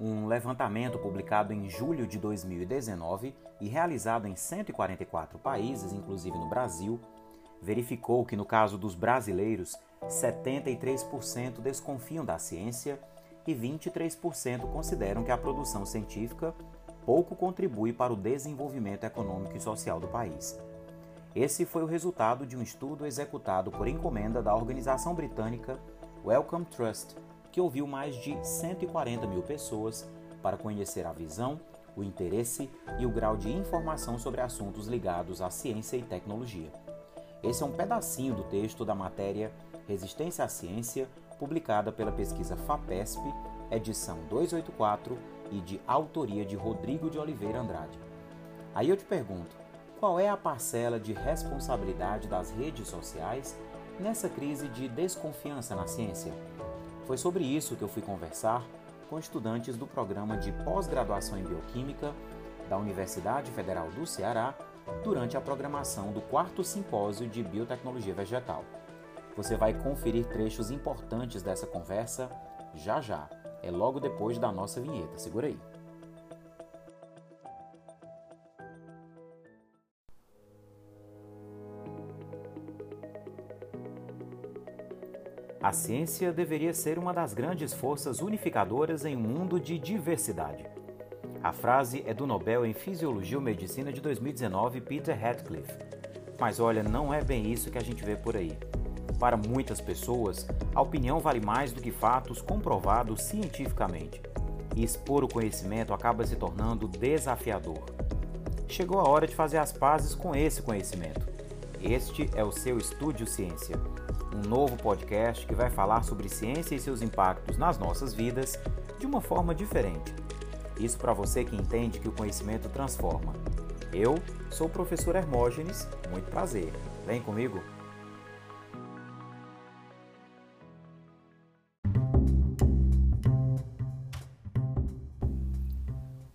Um levantamento publicado em julho de 2019 e realizado em 144 países, inclusive no Brasil, verificou que no caso dos brasileiros, 73% desconfiam da ciência e 23% consideram que a produção científica pouco contribui para o desenvolvimento econômico e social do país. Esse foi o resultado de um estudo executado por encomenda da organização britânica Wellcome Trust, que ouviu mais de 140 mil pessoas para conhecer a visão, o interesse e o grau de informação sobre assuntos ligados à ciência e tecnologia. Esse é um pedacinho do texto da matéria Resistência à Ciência, publicada pela pesquisa FAPESP, edição 284 e de autoria de Rodrigo de Oliveira Andrade. Aí eu te pergunto, qual é a parcela de responsabilidade das redes sociais nessa crise de desconfiança na ciência? Foi sobre isso que eu fui conversar com estudantes do programa de pós-graduação em Bioquímica da Universidade Federal do Ceará durante a programação do quarto simpósio de biotecnologia vegetal. Você vai conferir trechos importantes dessa conversa já já. É logo depois da nossa vinheta. Segura aí. A ciência deveria ser uma das grandes forças unificadoras em um mundo de diversidade. A frase é do Nobel em Fisiologia ou Medicina de 2019, Peter Radcliffe. Mas olha, não é bem isso que a gente vê por aí. Para muitas pessoas, a opinião vale mais do que fatos comprovados cientificamente. E expor o conhecimento acaba se tornando desafiador. Chegou a hora de fazer as pazes com esse conhecimento. Este é o seu Estúdio Ciência um novo podcast que vai falar sobre ciência e seus impactos nas nossas vidas de uma forma diferente. Isso para você que entende que o conhecimento transforma. Eu sou o professor Hermógenes, muito prazer. Vem comigo?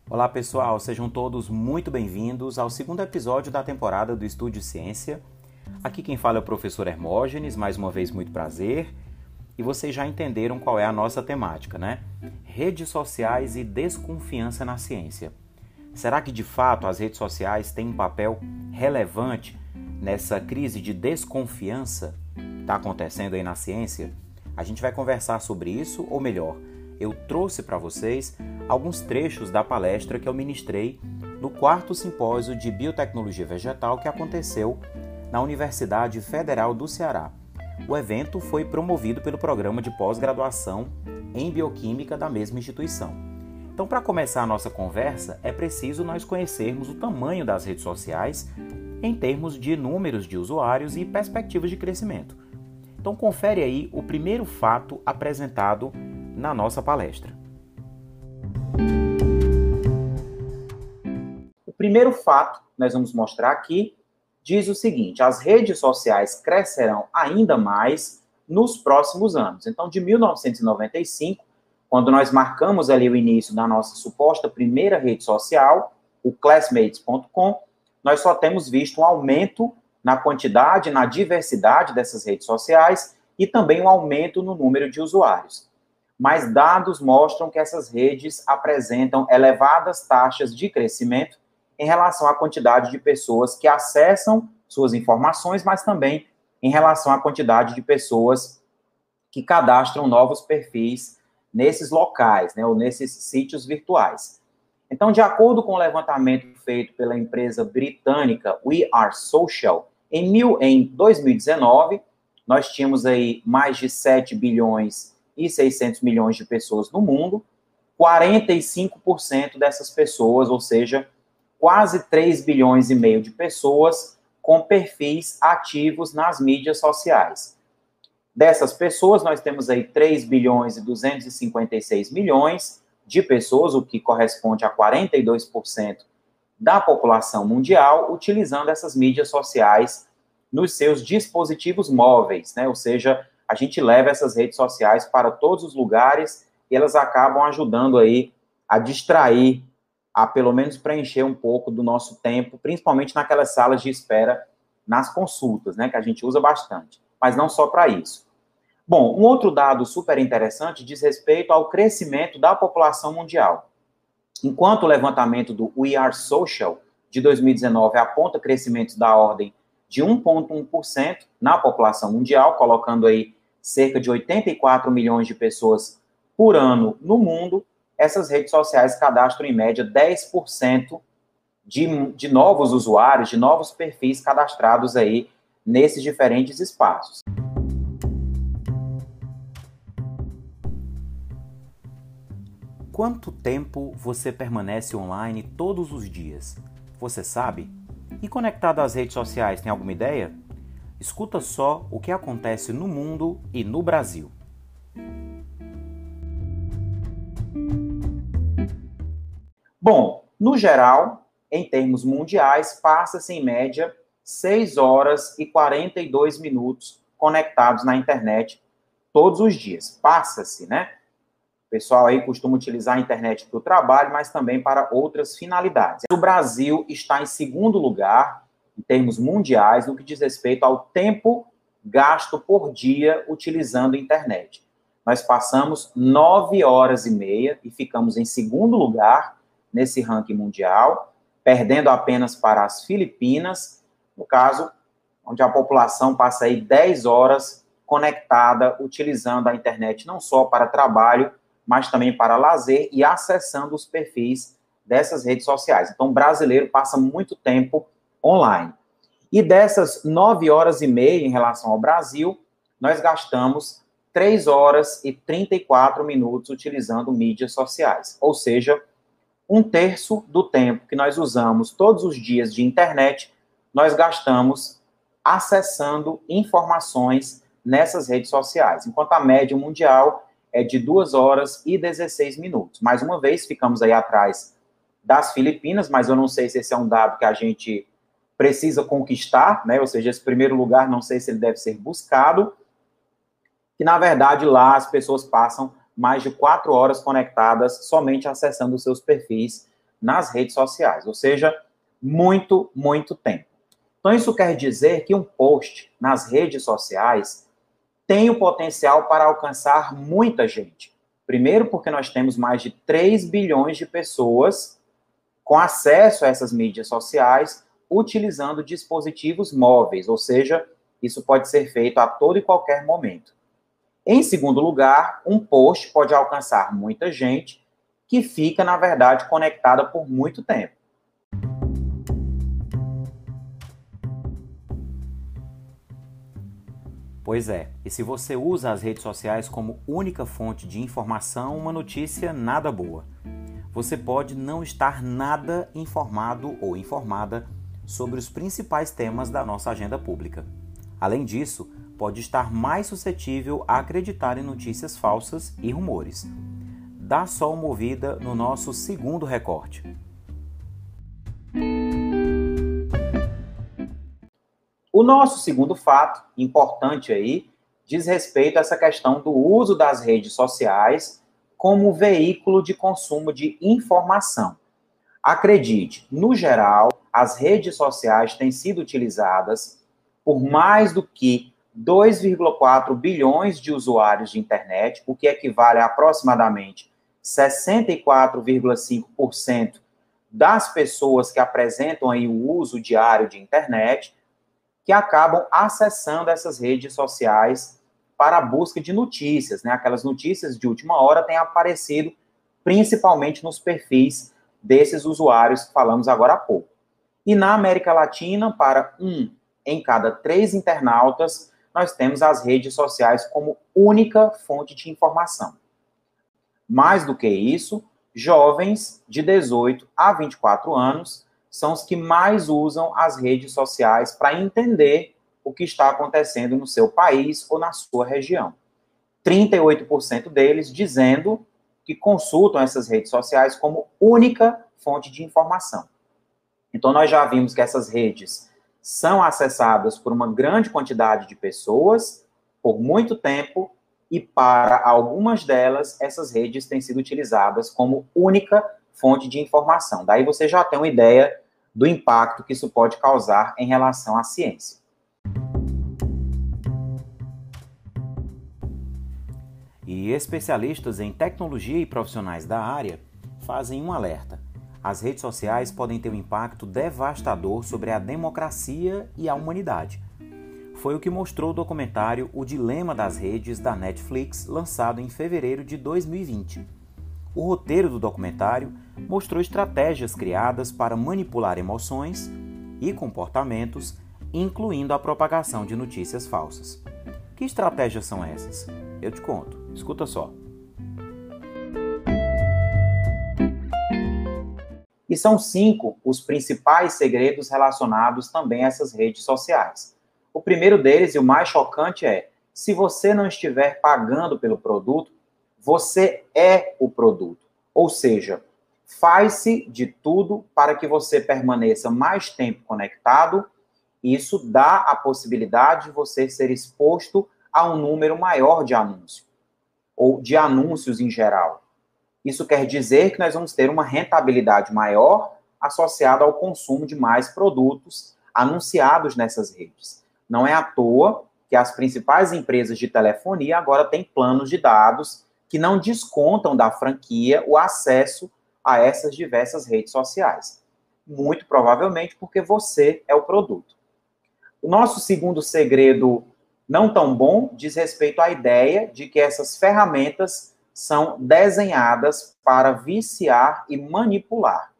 Olá pessoal, sejam todos muito bem-vindos ao segundo episódio da temporada do Estúdio Ciência Aqui quem fala é o professor Hermógenes, mais uma vez muito prazer. E vocês já entenderam qual é a nossa temática, né? Redes sociais e desconfiança na ciência. Será que de fato as redes sociais têm um papel relevante nessa crise de desconfiança que está acontecendo aí na ciência? A gente vai conversar sobre isso, ou melhor, eu trouxe para vocês alguns trechos da palestra que eu ministrei no quarto simpósio de biotecnologia vegetal que aconteceu na Universidade Federal do Ceará. O evento foi promovido pelo programa de pós-graduação em bioquímica da mesma instituição. Então, para começar a nossa conversa, é preciso nós conhecermos o tamanho das redes sociais em termos de números de usuários e perspectivas de crescimento. Então, confere aí o primeiro fato apresentado na nossa palestra. O primeiro fato nós vamos mostrar aqui diz o seguinte: as redes sociais crescerão ainda mais nos próximos anos. Então, de 1995, quando nós marcamos ali o início da nossa suposta primeira rede social, o classmates.com, nós só temos visto um aumento na quantidade, na diversidade dessas redes sociais e também um aumento no número de usuários. Mas dados mostram que essas redes apresentam elevadas taxas de crescimento em relação à quantidade de pessoas que acessam suas informações, mas também em relação à quantidade de pessoas que cadastram novos perfis nesses locais, né, ou nesses sítios virtuais. Então, de acordo com o levantamento feito pela empresa britânica We Are Social, em, mil, em 2019, nós tínhamos aí mais de 7 bilhões e 600 milhões de pessoas no mundo, 45% dessas pessoas, ou seja, quase 3 bilhões e meio de pessoas com perfis ativos nas mídias sociais. Dessas pessoas, nós temos aí 3 bilhões e 256 milhões de pessoas, o que corresponde a 42% da população mundial, utilizando essas mídias sociais nos seus dispositivos móveis, né? Ou seja, a gente leva essas redes sociais para todos os lugares e elas acabam ajudando aí a distrair a pelo menos preencher um pouco do nosso tempo, principalmente naquelas salas de espera nas consultas, né, que a gente usa bastante, mas não só para isso. Bom, um outro dado super interessante diz respeito ao crescimento da população mundial. Enquanto o levantamento do We Are Social de 2019 aponta crescimentos da ordem de 1,1% na população mundial, colocando aí cerca de 84 milhões de pessoas por ano no mundo, essas redes sociais cadastram em média 10% de, de novos usuários, de novos perfis cadastrados aí nesses diferentes espaços. Quanto tempo você permanece online todos os dias? Você sabe? E conectado às redes sociais, tem alguma ideia? Escuta só o que acontece no mundo e no Brasil. Bom, no geral, em termos mundiais, passa-se em média 6 horas e 42 minutos conectados na internet todos os dias. Passa-se, né? O pessoal aí costuma utilizar a internet para o trabalho, mas também para outras finalidades. O Brasil está em segundo lugar, em termos mundiais, no que diz respeito ao tempo gasto por dia utilizando a internet. Nós passamos nove horas e meia e ficamos em segundo lugar nesse ranking mundial, perdendo apenas para as Filipinas, no caso, onde a população passa aí 10 horas conectada, utilizando a internet não só para trabalho, mas também para lazer e acessando os perfis dessas redes sociais. Então, o brasileiro passa muito tempo online. E dessas nove horas e meia em relação ao Brasil, nós gastamos 3 horas e 34 minutos utilizando mídias sociais. Ou seja, um terço do tempo que nós usamos todos os dias de internet, nós gastamos acessando informações nessas redes sociais. Enquanto a média mundial é de 2 horas e 16 minutos. Mais uma vez, ficamos aí atrás das Filipinas, mas eu não sei se esse é um dado que a gente precisa conquistar, né? Ou seja, esse primeiro lugar, não sei se ele deve ser buscado. Que na verdade lá as pessoas passam mais de quatro horas conectadas somente acessando os seus perfis nas redes sociais, ou seja, muito, muito tempo. Então, isso quer dizer que um post nas redes sociais tem o potencial para alcançar muita gente. Primeiro, porque nós temos mais de 3 bilhões de pessoas com acesso a essas mídias sociais utilizando dispositivos móveis, ou seja, isso pode ser feito a todo e qualquer momento. Em segundo lugar, um post pode alcançar muita gente que fica, na verdade, conectada por muito tempo. Pois é, e se você usa as redes sociais como única fonte de informação, uma notícia nada boa. Você pode não estar nada informado ou informada sobre os principais temas da nossa agenda pública. Além disso, pode estar mais suscetível a acreditar em notícias falsas e rumores. Dá só uma ouvida no nosso segundo recorte. O nosso segundo fato, importante aí, diz respeito a essa questão do uso das redes sociais como veículo de consumo de informação. Acredite, no geral, as redes sociais têm sido utilizadas por mais do que 2,4 bilhões de usuários de internet, o que equivale a aproximadamente 64,5% das pessoas que apresentam aí o uso diário de internet que acabam acessando essas redes sociais para a busca de notícias, né? Aquelas notícias de última hora têm aparecido principalmente nos perfis desses usuários que falamos agora há pouco. E na América Latina, para um em cada três internautas, nós temos as redes sociais como única fonte de informação. Mais do que isso, jovens de 18 a 24 anos são os que mais usam as redes sociais para entender o que está acontecendo no seu país ou na sua região. 38% deles dizendo que consultam essas redes sociais como única fonte de informação. Então, nós já vimos que essas redes são acessadas por uma grande quantidade de pessoas por muito tempo e para algumas delas essas redes têm sido utilizadas como única fonte de informação. Daí você já tem uma ideia do impacto que isso pode causar em relação à ciência. E especialistas em tecnologia e profissionais da área fazem um alerta. As redes sociais podem ter um impacto devastador sobre a democracia e a humanidade. Foi o que mostrou o documentário O Dilema das Redes da Netflix, lançado em fevereiro de 2020. O roteiro do documentário mostrou estratégias criadas para manipular emoções e comportamentos, incluindo a propagação de notícias falsas. Que estratégias são essas? Eu te conto. Escuta só. E são cinco os principais segredos relacionados também a essas redes sociais. O primeiro deles, e o mais chocante, é: se você não estiver pagando pelo produto, você é o produto. Ou seja, faz-se de tudo para que você permaneça mais tempo conectado. Isso dá a possibilidade de você ser exposto a um número maior de anúncios, ou de anúncios em geral. Isso quer dizer que nós vamos ter uma rentabilidade maior associada ao consumo de mais produtos anunciados nessas redes. Não é à toa que as principais empresas de telefonia agora têm planos de dados que não descontam da franquia o acesso a essas diversas redes sociais. Muito provavelmente porque você é o produto. O nosso segundo segredo, não tão bom, diz respeito à ideia de que essas ferramentas são desenhadas para viciar e manipular.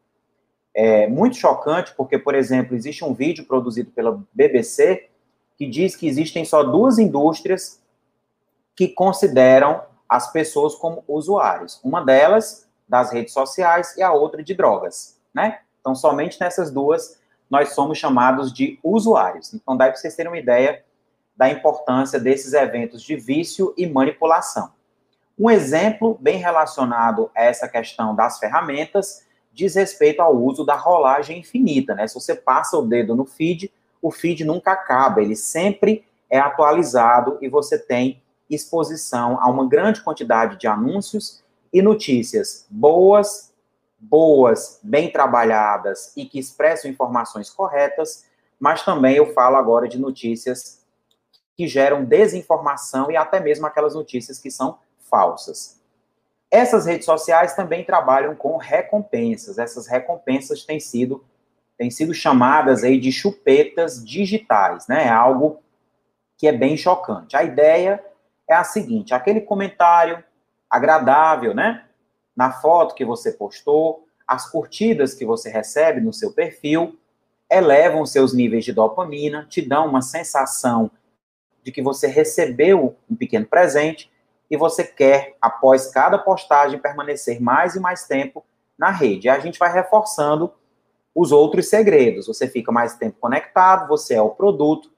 É muito chocante porque, por exemplo, existe um vídeo produzido pela BBC que diz que existem só duas indústrias que consideram as pessoas como usuários. Uma delas das redes sociais e a outra de drogas, né? Então, somente nessas duas nós somos chamados de usuários. Então, dá para vocês terem uma ideia da importância desses eventos de vício e manipulação. Um exemplo bem relacionado a essa questão das ferramentas diz respeito ao uso da rolagem infinita, né? Se você passa o dedo no feed, o feed nunca acaba, ele sempre é atualizado e você tem exposição a uma grande quantidade de anúncios e notícias boas, boas, bem trabalhadas e que expressam informações corretas, mas também eu falo agora de notícias que geram desinformação e até mesmo aquelas notícias que são falsas. Essas redes sociais também trabalham com recompensas. Essas recompensas têm sido têm sido chamadas aí de chupetas digitais, né? É algo que é bem chocante. A ideia é a seguinte: aquele comentário agradável, né? Na foto que você postou, as curtidas que você recebe no seu perfil elevam seus níveis de dopamina, te dão uma sensação de que você recebeu um pequeno presente e você quer, após cada postagem, permanecer mais e mais tempo na rede. E a gente vai reforçando os outros segredos. Você fica mais tempo conectado, você é o produto,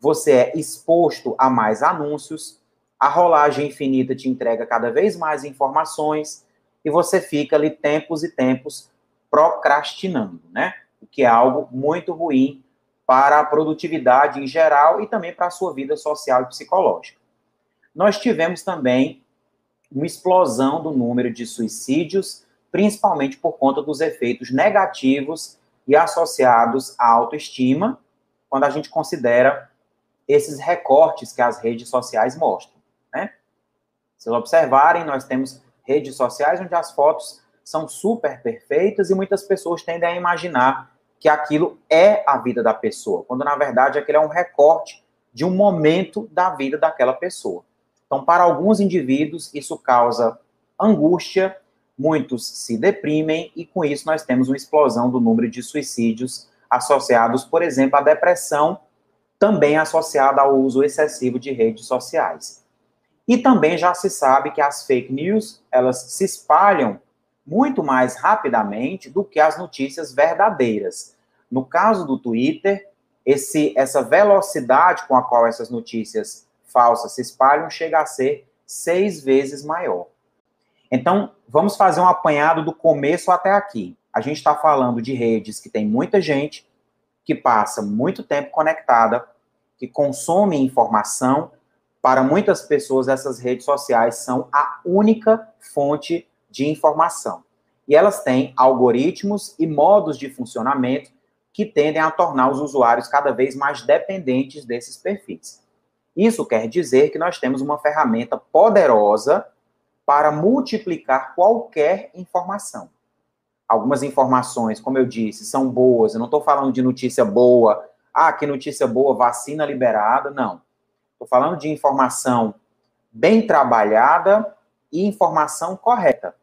você é exposto a mais anúncios, a rolagem infinita te entrega cada vez mais informações e você fica ali tempos e tempos procrastinando, né? O que é algo muito ruim para a produtividade em geral e também para a sua vida social e psicológica. Nós tivemos também uma explosão do número de suicídios, principalmente por conta dos efeitos negativos e associados à autoestima, quando a gente considera esses recortes que as redes sociais mostram. Né? Se vocês observarem, nós temos redes sociais onde as fotos são super perfeitas e muitas pessoas tendem a imaginar que aquilo é a vida da pessoa, quando na verdade aquilo é um recorte de um momento da vida daquela pessoa. Então, para alguns indivíduos, isso causa angústia, muitos se deprimem e com isso nós temos uma explosão do número de suicídios associados, por exemplo, à depressão, também associada ao uso excessivo de redes sociais. E também já se sabe que as fake news, elas se espalham muito mais rapidamente do que as notícias verdadeiras. No caso do Twitter, esse, essa velocidade com a qual essas notícias falsas se espalham chega a ser seis vezes maior. Então, vamos fazer um apanhado do começo até aqui. A gente está falando de redes que tem muita gente, que passa muito tempo conectada, que consome informação para muitas pessoas, essas redes sociais são a única fonte de informação. E elas têm algoritmos e modos de funcionamento que tendem a tornar os usuários cada vez mais dependentes desses perfis. Isso quer dizer que nós temos uma ferramenta poderosa para multiplicar qualquer informação. Algumas informações, como eu disse, são boas. Eu não estou falando de notícia boa. Ah, que notícia boa, vacina liberada. Não. Estou falando de informação bem trabalhada e informação correta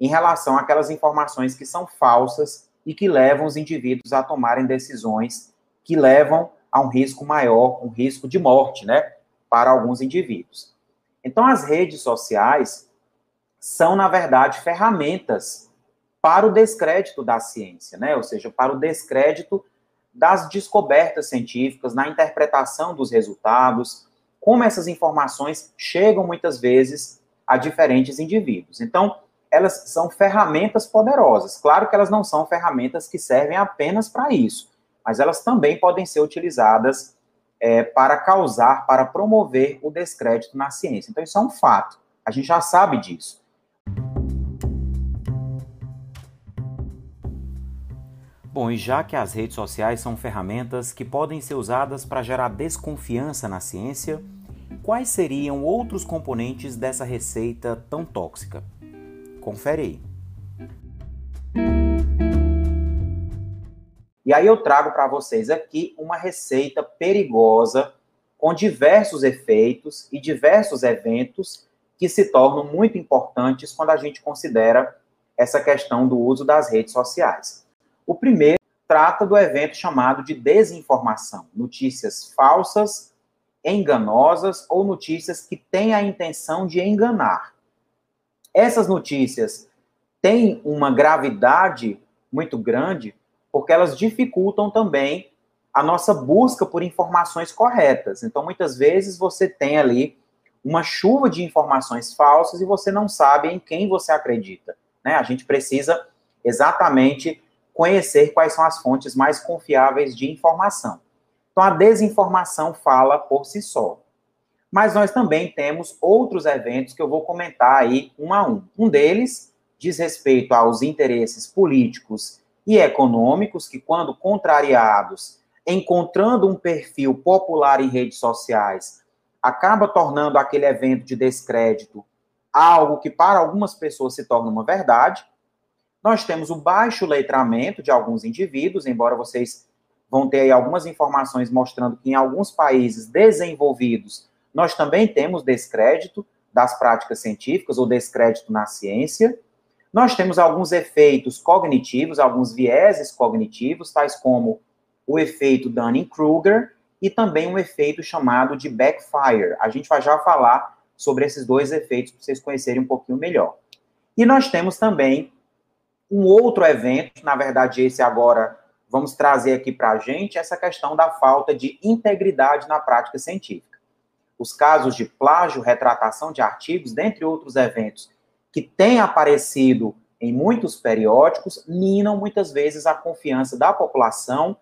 em relação àquelas informações que são falsas e que levam os indivíduos a tomarem decisões que levam a um risco maior, um risco de morte, né, para alguns indivíduos. Então, as redes sociais são, na verdade, ferramentas para o descrédito da ciência, né, ou seja, para o descrédito das descobertas científicas, na interpretação dos resultados, como essas informações chegam muitas vezes a diferentes indivíduos. Então, elas são ferramentas poderosas. Claro que elas não são ferramentas que servem apenas para isso, mas elas também podem ser utilizadas é, para causar, para promover o descrédito na ciência. Então, isso é um fato. A gente já sabe disso. Bom, e já que as redes sociais são ferramentas que podem ser usadas para gerar desconfiança na ciência, quais seriam outros componentes dessa receita tão tóxica? Confere aí. E aí eu trago para vocês aqui uma receita perigosa com diversos efeitos e diversos eventos que se tornam muito importantes quando a gente considera essa questão do uso das redes sociais. O primeiro trata do evento chamado de desinformação, notícias falsas, enganosas ou notícias que têm a intenção de enganar. Essas notícias têm uma gravidade muito grande porque elas dificultam também a nossa busca por informações corretas. Então, muitas vezes você tem ali uma chuva de informações falsas e você não sabe em quem você acredita. Né? A gente precisa exatamente conhecer quais são as fontes mais confiáveis de informação. Então, a desinformação fala por si só. Mas nós também temos outros eventos que eu vou comentar aí um a um. Um deles diz respeito aos interesses políticos e econômicos que, quando contrariados, encontrando um perfil popular em redes sociais, acaba tornando aquele evento de descrédito algo que para algumas pessoas se torna uma verdade. Nós temos o baixo letramento de alguns indivíduos, embora vocês vão ter aí algumas informações mostrando que em alguns países desenvolvidos nós também temos descrédito das práticas científicas ou descrédito na ciência. Nós temos alguns efeitos cognitivos, alguns vieses cognitivos, tais como o efeito Dunning-Kruger e também um efeito chamado de backfire. A gente vai já falar sobre esses dois efeitos para vocês conhecerem um pouquinho melhor. E nós temos também um outro evento, na verdade esse agora vamos trazer aqui para a gente, essa questão da falta de integridade na prática científica os casos de plágio, retratação de artigos, dentre outros eventos que têm aparecido em muitos periódicos, minam muitas vezes a confiança da população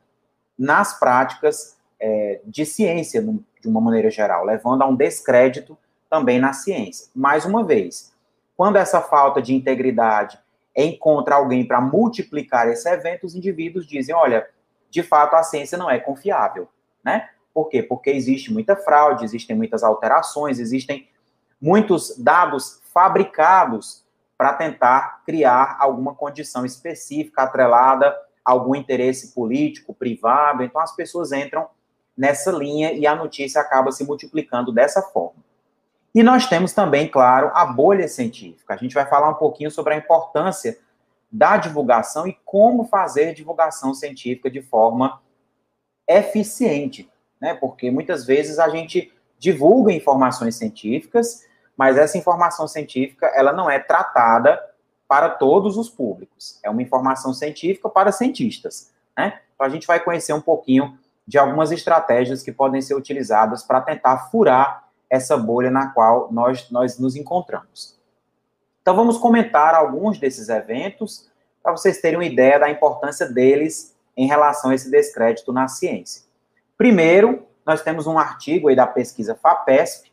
nas práticas é, de ciência, de uma maneira geral, levando a um descrédito também na ciência. Mais uma vez, quando essa falta de integridade encontra alguém para multiplicar esse evento, os indivíduos dizem: olha, de fato a ciência não é confiável, né? Por quê? Porque existe muita fraude, existem muitas alterações, existem muitos dados fabricados para tentar criar alguma condição específica atrelada a algum interesse político, privado. Então as pessoas entram nessa linha e a notícia acaba se multiplicando dessa forma. E nós temos também, claro, a bolha científica. A gente vai falar um pouquinho sobre a importância da divulgação e como fazer divulgação científica de forma eficiente né? Porque muitas vezes a gente divulga informações científicas, mas essa informação científica ela não é tratada para todos os públicos. É uma informação científica para cientistas, né? Então a gente vai conhecer um pouquinho de algumas estratégias que podem ser utilizadas para tentar furar essa bolha na qual nós, nós nos encontramos. Então vamos comentar alguns desses eventos para vocês terem uma ideia da importância deles em relação a esse descrédito na ciência. Primeiro, nós temos um artigo aí da pesquisa FAPESP,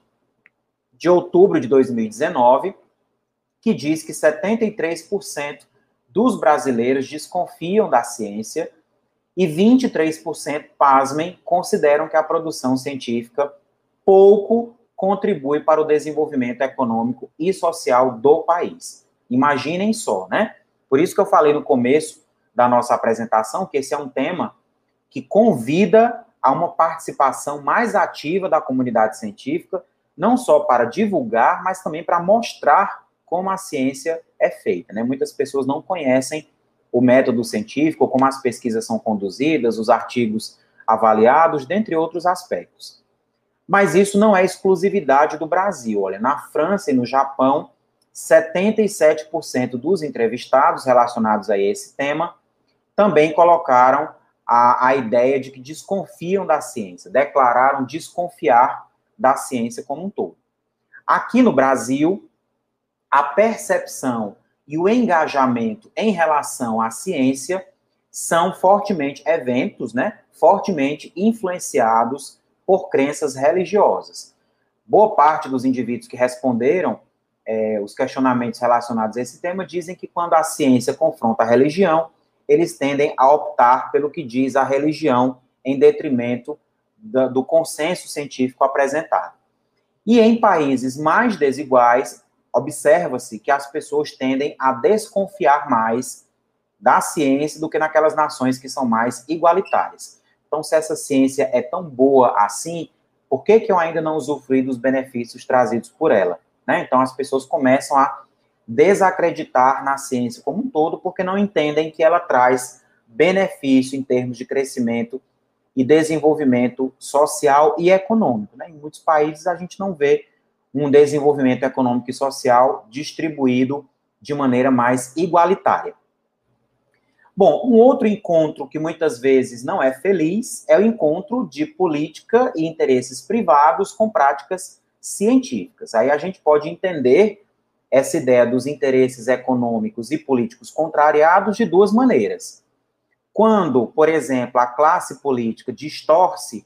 de outubro de 2019, que diz que 73% dos brasileiros desconfiam da ciência e 23%, pasmem, consideram que a produção científica pouco contribui para o desenvolvimento econômico e social do país. Imaginem só, né? Por isso que eu falei no começo da nossa apresentação que esse é um tema que convida a uma participação mais ativa da comunidade científica, não só para divulgar, mas também para mostrar como a ciência é feita. Né? Muitas pessoas não conhecem o método científico, como as pesquisas são conduzidas, os artigos avaliados, dentre outros aspectos. Mas isso não é exclusividade do Brasil. Olha, na França e no Japão, 77% dos entrevistados relacionados a esse tema também colocaram a, a ideia de que desconfiam da ciência, declararam desconfiar da ciência como um todo. Aqui no Brasil, a percepção e o engajamento em relação à ciência são fortemente eventos, né, fortemente influenciados por crenças religiosas. Boa parte dos indivíduos que responderam é, os questionamentos relacionados a esse tema dizem que quando a ciência confronta a religião, eles tendem a optar pelo que diz a religião em detrimento do, consenso científico apresentado. E em países mais desiguais, observa-se que as pessoas tendem a desconfiar mais da ciência do que naquelas nações que são mais igualitárias. Então, se essa ciência é tão boa assim, por que, que eu ainda não usufrui dos benefícios trazidos por ela? Né? Então, as pessoas começam a desacreditar na ciência como um todo, porque não entendem que ela traz benefício em termos de crescimento e desenvolvimento social e econômico. Né? Em muitos países a gente não vê um desenvolvimento econômico e social distribuído de maneira mais igualitária. Bom, um outro encontro que muitas vezes não é feliz é o encontro de política e interesses privados com práticas científicas. Aí a gente pode entender essa ideia dos interesses econômicos e políticos contrariados de duas maneiras. Quando, por exemplo, a classe política distorce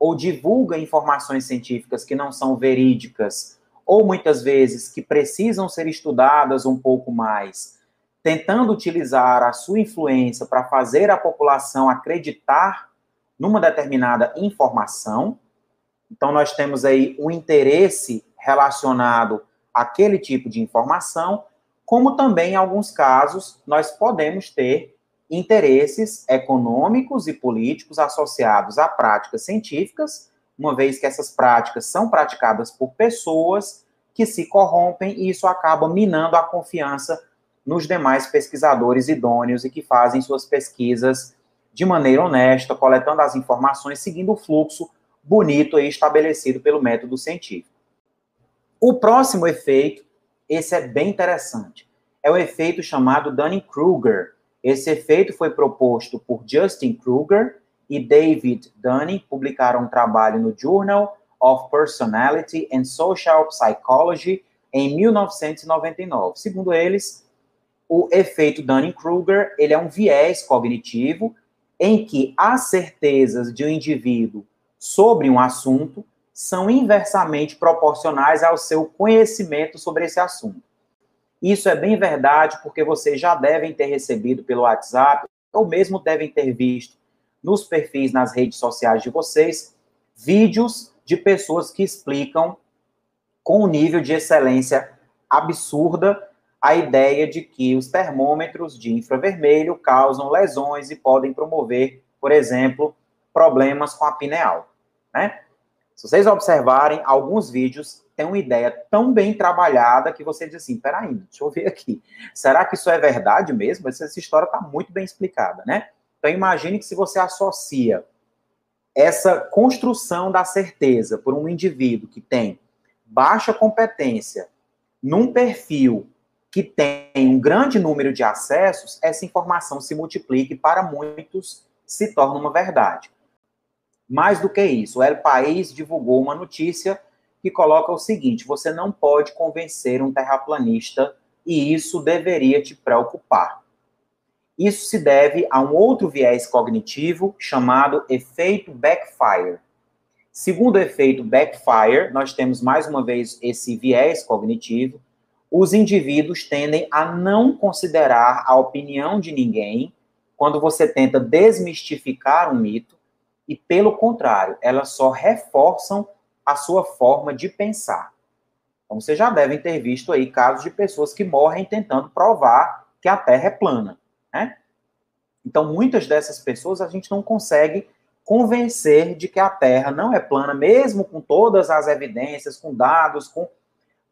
ou divulga informações científicas que não são verídicas, ou muitas vezes que precisam ser estudadas um pouco mais, tentando utilizar a sua influência para fazer a população acreditar numa determinada informação. Então, nós temos aí um interesse relacionado aquele tipo de informação, como também, em alguns casos, nós podemos ter interesses econômicos e políticos associados a práticas científicas, uma vez que essas práticas são praticadas por pessoas que se corrompem e isso acaba minando a confiança nos demais pesquisadores idôneos e que fazem suas pesquisas de maneira honesta, coletando as informações, seguindo o fluxo bonito e estabelecido pelo método científico. O próximo efeito, esse é bem interessante, é o efeito chamado Dunning-Kruger. Esse efeito foi proposto por Justin Kruger e David Dunning, publicaram um trabalho no Journal of Personality and Social Psychology em 1999. Segundo eles, o efeito Dunning-Kruger, ele é um viés cognitivo em que as certezas de um indivíduo sobre um assunto são inversamente proporcionais ao seu conhecimento sobre esse assunto. Isso é bem verdade porque vocês já devem ter recebido pelo WhatsApp, ou mesmo devem ter visto nos perfis nas redes sociais de vocês, vídeos de pessoas que explicam com um nível de excelência absurda a ideia de que os termômetros de infravermelho causam lesões e podem promover, por exemplo, problemas com a pineal, né? Se vocês observarem, alguns vídeos têm uma ideia tão bem trabalhada que você diz assim, peraí, deixa eu ver aqui. Será que isso é verdade mesmo? Essa, essa história está muito bem explicada, né? Então imagine que se você associa essa construção da certeza por um indivíduo que tem baixa competência num perfil que tem um grande número de acessos, essa informação se multiplica e para muitos se torna uma verdade. Mais do que isso, o El País divulgou uma notícia que coloca o seguinte: você não pode convencer um terraplanista e isso deveria te preocupar. Isso se deve a um outro viés cognitivo chamado efeito backfire. Segundo o efeito backfire, nós temos mais uma vez esse viés cognitivo. Os indivíduos tendem a não considerar a opinião de ninguém quando você tenta desmistificar um mito e, pelo contrário, elas só reforçam a sua forma de pensar. Então, vocês já devem ter visto aí casos de pessoas que morrem tentando provar que a Terra é plana, né? Então, muitas dessas pessoas a gente não consegue convencer de que a Terra não é plana, mesmo com todas as evidências, com dados, com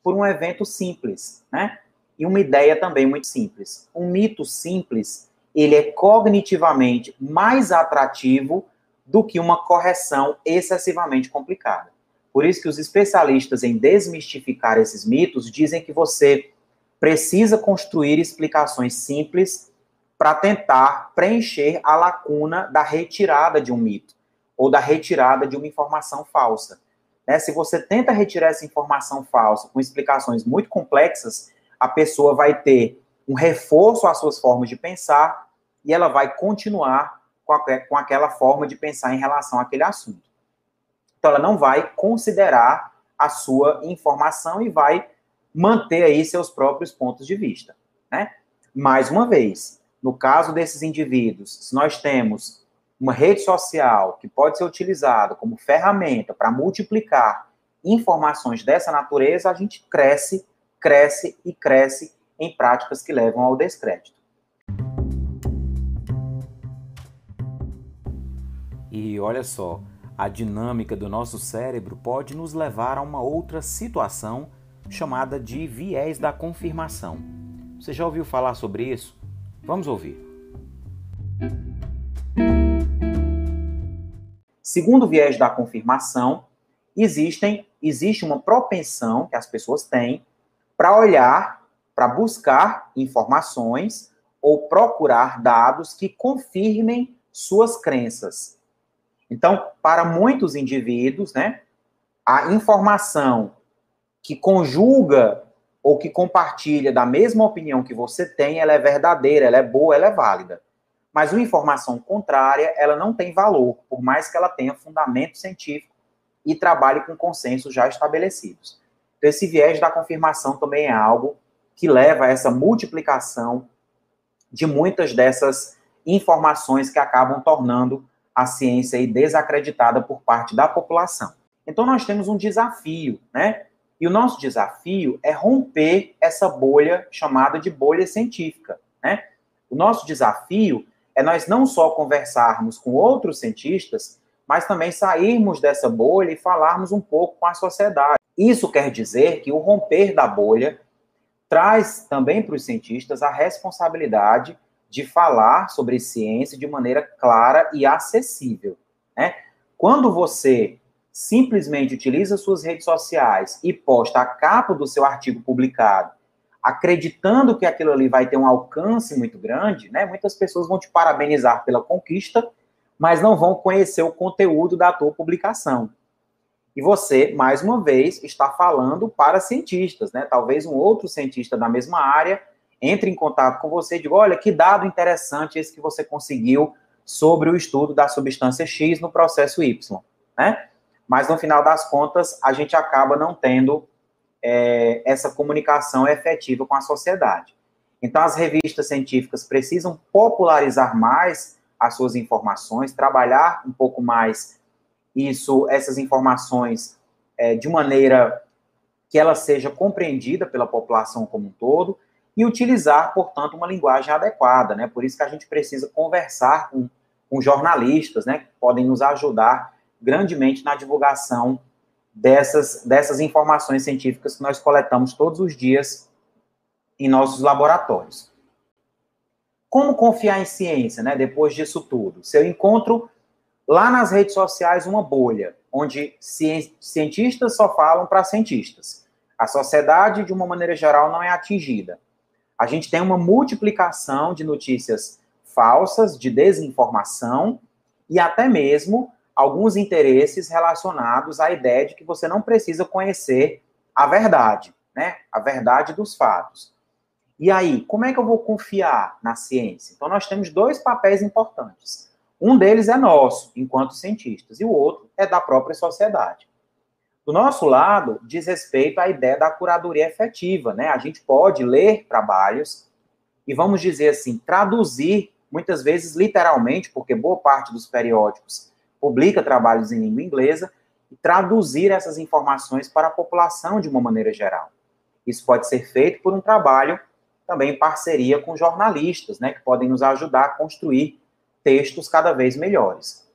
por um evento simples, né? E uma ideia também muito simples. Um mito simples, ele é cognitivamente mais atrativo do que uma correção excessivamente complicada. Por isso que os especialistas em desmistificar esses mitos dizem que você precisa construir explicações simples para tentar preencher a lacuna da retirada de um mito ou da retirada de uma informação falsa. Né? Se você tenta retirar essa informação falsa com explicações muito complexas, a pessoa vai ter um reforço às suas formas de pensar e ela vai continuar com, a, com aquela forma de pensar em relação àquele assunto. Então, ela não vai considerar a sua informação e vai manter aí seus próprios pontos de vista, né? Mais uma vez, no caso desses indivíduos, se nós temos uma rede social que pode ser utilizada como ferramenta para multiplicar informações dessa natureza, a gente cresce, cresce e cresce em práticas que levam ao descrédito. E olha só, a dinâmica do nosso cérebro pode nos levar a uma outra situação chamada de viés da confirmação. Você já ouviu falar sobre isso? Vamos ouvir. Segundo o viés da confirmação, existem, existe uma propensão que as pessoas têm para olhar, para buscar informações ou procurar dados que confirmem suas crenças. Então, para muitos indivíduos, né, a informação que conjuga ou que compartilha da mesma opinião que você tem, ela é verdadeira, ela é boa, ela é válida. Mas uma informação contrária, ela não tem valor, por mais que ela tenha fundamento científico e trabalhe com consensos já estabelecidos. Então, esse viés da confirmação também é algo que leva a essa multiplicação de muitas dessas informações que acabam tornando a ciência aí desacreditada por parte da população. Então nós temos um desafio, né? E o nosso desafio é romper essa bolha chamada de bolha científica, né? O nosso desafio é nós não só conversarmos com outros cientistas, mas também sairmos dessa bolha e falarmos um pouco com a sociedade. Isso quer dizer que o romper da bolha traz também para os cientistas a responsabilidade de falar sobre ciência de maneira clara e acessível. Né? Quando você simplesmente utiliza suas redes sociais e posta a capa do seu artigo publicado, acreditando que aquilo ali vai ter um alcance muito grande, né? Muitas pessoas vão te parabenizar pela conquista, mas não vão conhecer o conteúdo da tua publicação. E você, mais uma vez, está falando para cientistas, né? Talvez um outro cientista da mesma área entre em contato com você e diga: olha, que dado interessante esse que você conseguiu sobre o estudo da substância X no processo Y, né? Mas no final das contas, a gente acaba não tendo é, essa comunicação efetiva com a sociedade. Então, as revistas científicas precisam popularizar mais as suas informações, trabalhar um pouco mais isso, essas informações é, de maneira que ela seja compreendida pela população como um todo e utilizar, portanto, uma linguagem adequada, né? Por isso que a gente precisa conversar com, com jornalistas, né? Que podem nos ajudar grandemente na divulgação dessas, dessas informações científicas que nós coletamos todos os dias em nossos laboratórios. Como confiar em ciência, né? Depois disso tudo, se eu encontro lá nas redes sociais uma bolha onde cientistas só falam para cientistas, a sociedade de uma maneira geral não é atingida a gente tem uma multiplicação de notícias falsas, de desinformação e até mesmo alguns interesses relacionados à ideia de que você não precisa conhecer a verdade, né? A verdade dos fatos. E aí, como é que eu vou confiar na ciência? Então, nós temos dois papéis importantes. Um deles é nosso, enquanto cientistas, e o outro é da própria sociedade. Do nosso lado, diz respeito à ideia da curadoria efetiva, né? A gente pode ler trabalhos e, vamos dizer assim, traduzir, muitas vezes literalmente, porque boa parte dos periódicos publica trabalhos em língua inglesa, e traduzir essas informações para a população de uma maneira geral. Isso pode ser feito por um trabalho também em parceria com jornalistas, né, que podem nos ajudar a construir textos cada vez melhores.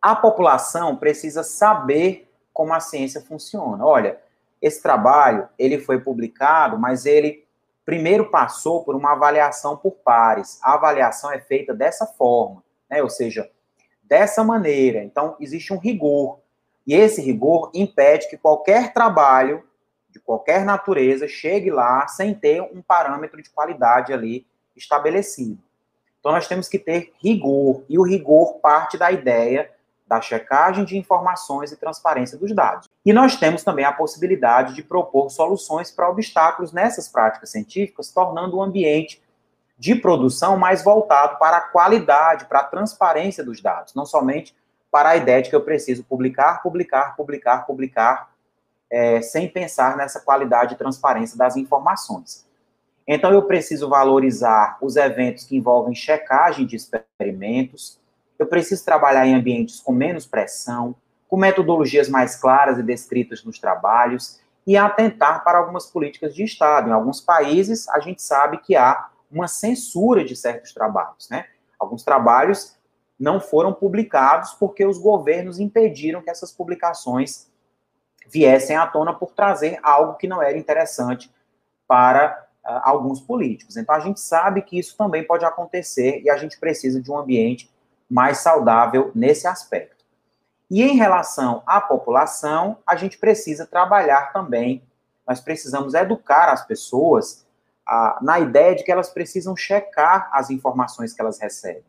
A população precisa saber como a ciência funciona. Olha, esse trabalho, ele foi publicado, mas ele primeiro passou por uma avaliação por pares. A avaliação é feita dessa forma, né? ou seja, dessa maneira. Então, existe um rigor. E esse rigor impede que qualquer trabalho de qualquer natureza chegue lá sem ter um parâmetro de qualidade ali estabelecido. Então, nós temos que ter rigor, e o rigor parte da ideia da checagem de informações e transparência dos dados. E nós temos também a possibilidade de propor soluções para obstáculos nessas práticas científicas, tornando o ambiente de produção mais voltado para a qualidade, para a transparência dos dados, não somente para a ideia de que eu preciso publicar, publicar, publicar, publicar, é, sem pensar nessa qualidade e transparência das informações. Então, eu preciso valorizar os eventos que envolvem checagem de experimentos, eu preciso trabalhar em ambientes com menos pressão, com metodologias mais claras e descritas nos trabalhos, e atentar para algumas políticas de Estado. Em alguns países, a gente sabe que há uma censura de certos trabalhos, né? Alguns trabalhos não foram publicados porque os governos impediram que essas publicações viessem à tona por trazer algo que não era interessante para uh, alguns políticos. Então a gente sabe que isso também pode acontecer e a gente precisa de um ambiente mais saudável nesse aspecto. E em relação à população, a gente precisa trabalhar também, nós precisamos educar as pessoas ah, na ideia de que elas precisam checar as informações que elas recebem.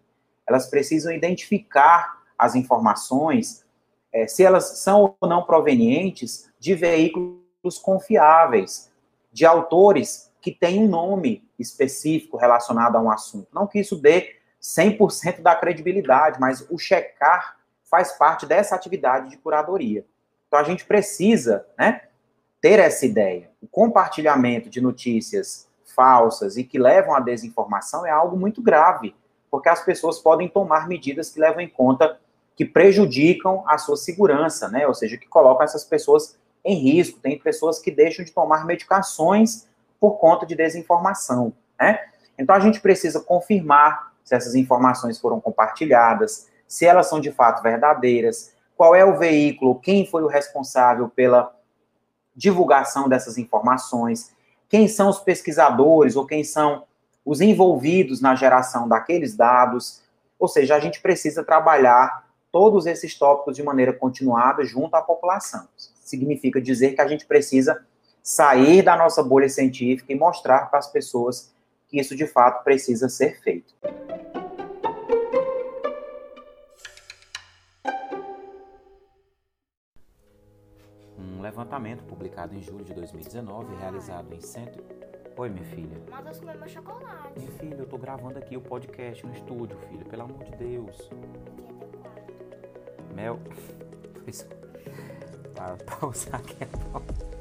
Elas precisam identificar as informações, eh, se elas são ou não provenientes de veículos confiáveis, de autores que têm um nome específico relacionado a um assunto. Não que isso dê 100% da credibilidade, mas o checar faz parte dessa atividade de curadoria. Então a gente precisa, né, ter essa ideia. O compartilhamento de notícias falsas e que levam à desinformação é algo muito grave, porque as pessoas podem tomar medidas que levam em conta que prejudicam a sua segurança, né? Ou seja, que colocam essas pessoas em risco. Tem pessoas que deixam de tomar medicações por conta de desinformação, né? Então a gente precisa confirmar se essas informações foram compartilhadas, se elas são de fato verdadeiras, qual é o veículo, quem foi o responsável pela divulgação dessas informações, quem são os pesquisadores ou quem são os envolvidos na geração daqueles dados. Ou seja, a gente precisa trabalhar todos esses tópicos de maneira continuada junto à população. Significa dizer que a gente precisa sair da nossa bolha científica e mostrar para as pessoas que isso de fato precisa ser feito. Um levantamento publicado em julho de 2019, realizado em centro. Oi, minha filha. Mas eu comer meu chocolate. Minha filha, eu tô gravando aqui o podcast no estúdio, filha, pelo amor de Deus. Mel. Para pausar aqui.